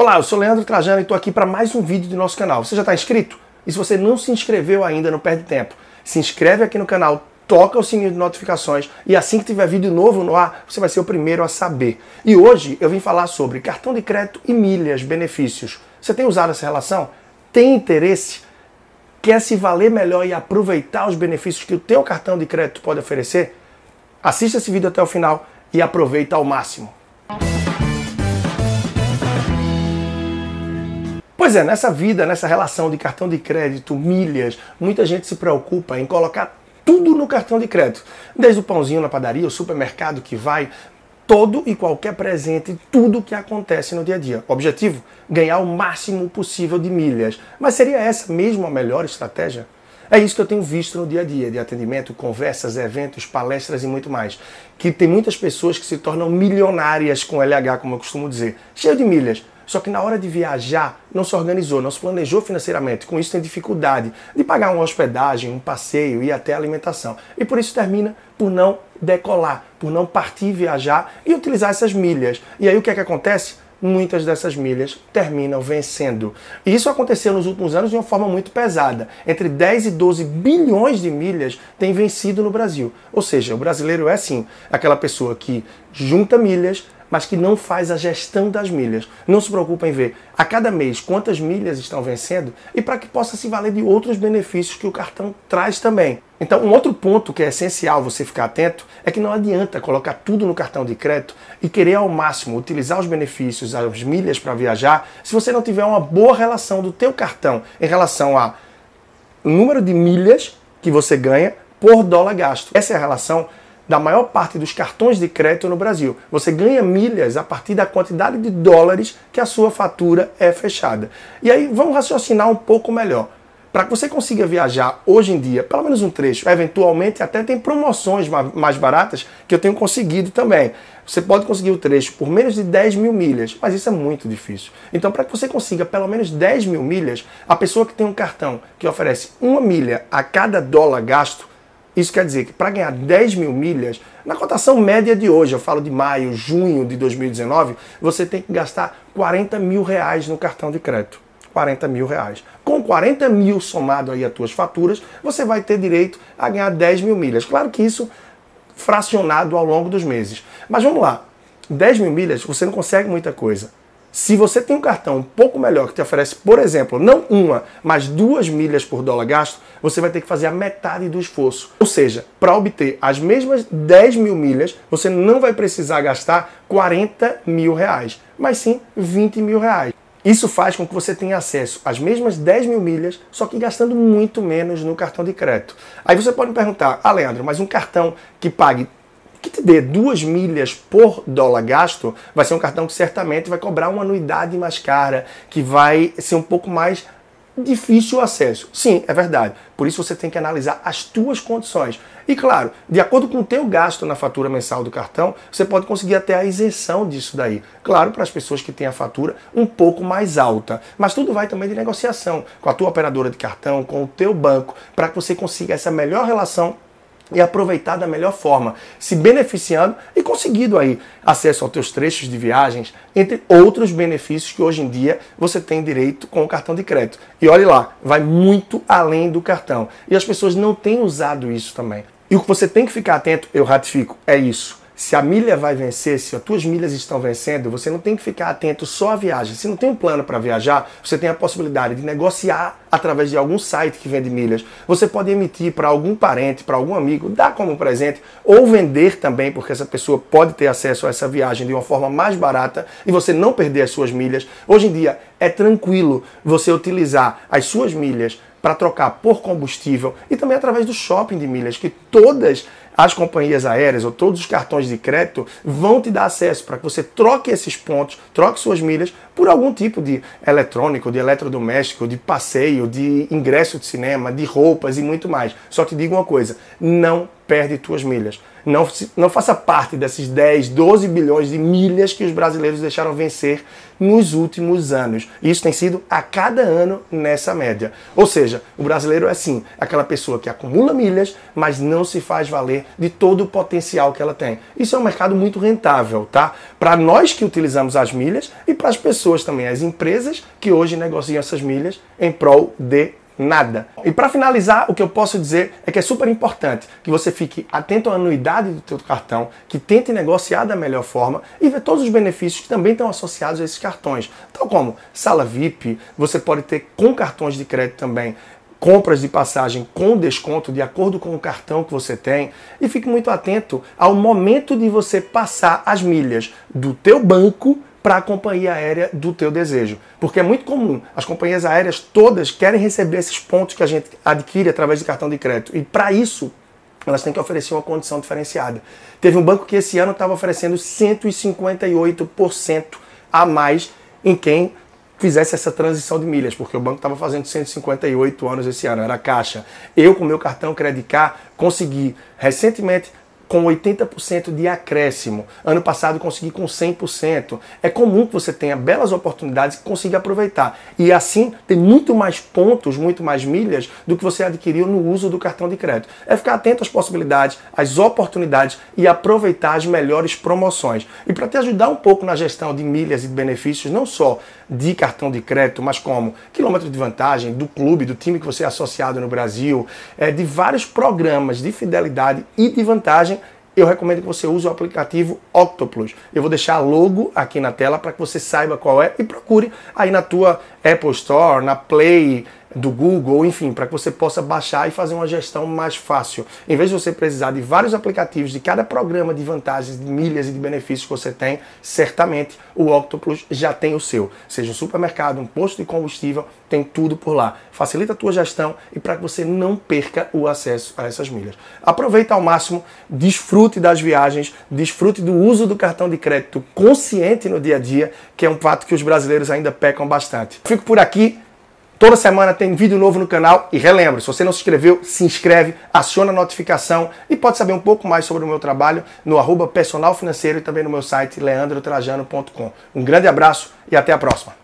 Olá, eu sou Leandro Trajano e estou aqui para mais um vídeo do nosso canal. Você já está inscrito? E se você não se inscreveu ainda, não perde tempo. Se inscreve aqui no canal, toca o sininho de notificações e assim que tiver vídeo novo no ar, você vai ser o primeiro a saber. E hoje eu vim falar sobre cartão de crédito e milhas, benefícios. Você tem usado essa relação? Tem interesse? Quer se valer melhor e aproveitar os benefícios que o teu cartão de crédito pode oferecer? Assista esse vídeo até o final e aproveita ao máximo. Pois é, nessa vida, nessa relação de cartão de crédito, milhas, muita gente se preocupa em colocar tudo no cartão de crédito. Desde o pãozinho na padaria, o supermercado que vai, todo e qualquer presente, tudo que acontece no dia a dia. Objetivo? Ganhar o máximo possível de milhas. Mas seria essa mesmo a melhor estratégia? É isso que eu tenho visto no dia a dia, de atendimento, conversas, eventos, palestras e muito mais. Que tem muitas pessoas que se tornam milionárias com LH, como eu costumo dizer, cheio de milhas. Só que na hora de viajar, não se organizou, não se planejou financeiramente. Com isso tem dificuldade de pagar uma hospedagem, um passeio e até alimentação. E por isso termina por não decolar, por não partir viajar e utilizar essas milhas. E aí o que é que acontece? muitas dessas milhas terminam vencendo. E isso aconteceu nos últimos anos de uma forma muito pesada. Entre 10 e 12 bilhões de milhas têm vencido no Brasil. Ou seja, o brasileiro é sim aquela pessoa que junta milhas, mas que não faz a gestão das milhas. Não se preocupa em ver a cada mês quantas milhas estão vencendo e para que possa se valer de outros benefícios que o cartão traz também. Então, um outro ponto que é essencial você ficar atento é que não adianta colocar tudo no cartão de crédito e querer ao máximo utilizar os benefícios, as milhas para viajar, se você não tiver uma boa relação do teu cartão em relação a número de milhas que você ganha por dólar gasto. Essa é a relação da maior parte dos cartões de crédito no Brasil. Você ganha milhas a partir da quantidade de dólares que a sua fatura é fechada. E aí vamos raciocinar um pouco melhor. Para que você consiga viajar hoje em dia, pelo menos um trecho, eventualmente até tem promoções mais baratas que eu tenho conseguido também. Você pode conseguir o trecho por menos de 10 mil milhas, mas isso é muito difícil. Então, para que você consiga pelo menos 10 mil milhas, a pessoa que tem um cartão que oferece uma milha a cada dólar gasto, isso quer dizer que para ganhar 10 mil milhas, na cotação média de hoje, eu falo de maio, junho de 2019, você tem que gastar 40 mil reais no cartão de crédito. 40 mil reais. Com 40 mil somado aí as tuas faturas, você vai ter direito a ganhar 10 mil milhas. Claro que isso fracionado ao longo dos meses. Mas vamos lá. 10 mil milhas, você não consegue muita coisa. Se você tem um cartão um pouco melhor que te oferece, por exemplo, não uma, mas duas milhas por dólar gasto, você vai ter que fazer a metade do esforço. Ou seja, para obter as mesmas 10 mil milhas, você não vai precisar gastar 40 mil reais, mas sim 20 mil reais. Isso faz com que você tenha acesso às mesmas 10 mil milhas, só que gastando muito menos no cartão de crédito. Aí você pode me perguntar, ah, Leandro, mas um cartão que pague que te dê duas milhas por dólar gasto, vai ser um cartão que certamente vai cobrar uma anuidade mais cara, que vai ser um pouco mais difícil o acesso. Sim, é verdade. Por isso você tem que analisar as tuas condições. E claro, de acordo com o teu gasto na fatura mensal do cartão, você pode conseguir até a isenção disso daí. Claro, para as pessoas que têm a fatura um pouco mais alta. Mas tudo vai também de negociação com a tua operadora de cartão, com o teu banco, para que você consiga essa melhor relação e aproveitar da melhor forma, se beneficiando e conseguindo aí acesso aos teus trechos de viagens, entre outros benefícios que hoje em dia você tem direito com o cartão de crédito. E olhe lá, vai muito além do cartão. E as pessoas não têm usado isso também. E o que você tem que ficar atento, eu ratifico, é isso se a milha vai vencer, se as tuas milhas estão vencendo, você não tem que ficar atento só à viagem. Se não tem um plano para viajar, você tem a possibilidade de negociar através de algum site que vende milhas. Você pode emitir para algum parente, para algum amigo, dar como presente ou vender também, porque essa pessoa pode ter acesso a essa viagem de uma forma mais barata e você não perder as suas milhas. Hoje em dia é tranquilo você utilizar as suas milhas para trocar por combustível e também através do shopping de milhas, que todas as companhias aéreas ou todos os cartões de crédito vão te dar acesso para que você troque esses pontos, troque suas milhas por algum tipo de eletrônico, de eletrodoméstico, de passeio, de ingresso de cinema, de roupas e muito mais. Só te digo uma coisa: não perde tuas milhas. Não, não faça parte desses 10, 12 bilhões de milhas que os brasileiros deixaram vencer nos últimos anos. Isso tem sido a cada ano nessa média. Ou seja, o brasileiro é sim aquela pessoa que acumula milhas, mas não se faz valer de todo o potencial que ela tem. Isso é um mercado muito rentável, tá? Para nós que utilizamos as milhas e para as pessoas também, as empresas que hoje negociam essas milhas em prol de nada. E para finalizar, o que eu posso dizer é que é super importante que você fique atento à anuidade do teu cartão, que tente negociar da melhor forma e ver todos os benefícios que também estão associados a esses cartões, tal como sala VIP, você pode ter com cartões de crédito também compras de passagem com desconto de acordo com o cartão que você tem e fique muito atento ao momento de você passar as milhas do teu banco para a companhia aérea do teu desejo. Porque é muito comum, as companhias aéreas todas querem receber esses pontos que a gente adquire através de cartão de crédito. E para isso, elas têm que oferecer uma condição diferenciada. Teve um banco que esse ano estava oferecendo 158% a mais em quem fizesse essa transição de milhas, porque o banco estava fazendo 158 anos esse ano, era caixa. Eu, com meu cartão Credit Card, consegui recentemente com 80% de acréscimo. Ano passado consegui com 100%. É comum que você tenha belas oportunidades e consiga aproveitar. E assim tem muito mais pontos, muito mais milhas do que você adquiriu no uso do cartão de crédito. É ficar atento às possibilidades, às oportunidades e aproveitar as melhores promoções. E para te ajudar um pouco na gestão de milhas e de benefícios, não só de cartão de crédito, mas como quilômetro de vantagem do clube, do time que você é associado no Brasil, é, de vários programas de fidelidade e de vantagem eu recomendo que você use o aplicativo Octoplus. Eu vou deixar logo aqui na tela para que você saiba qual é e procure aí na tua Apple Store, na Play, do Google, enfim, para que você possa baixar e fazer uma gestão mais fácil. Em vez de você precisar de vários aplicativos de cada programa de vantagens, de milhas e de benefícios que você tem, certamente o Octopus já tem o seu. Seja um supermercado, um posto de combustível, tem tudo por lá. Facilita a tua gestão e para que você não perca o acesso a essas milhas. Aproveita ao máximo, desfrute das viagens, desfrute do uso do cartão de crédito consciente no dia a dia, que é um fato que os brasileiros ainda pecam bastante. Fico por aqui. Toda semana tem vídeo novo no canal e relembro, se você não se inscreveu, se inscreve, aciona a notificação e pode saber um pouco mais sobre o meu trabalho no arroba personal financeiro e também no meu site leandrotrajano.com. Um grande abraço e até a próxima.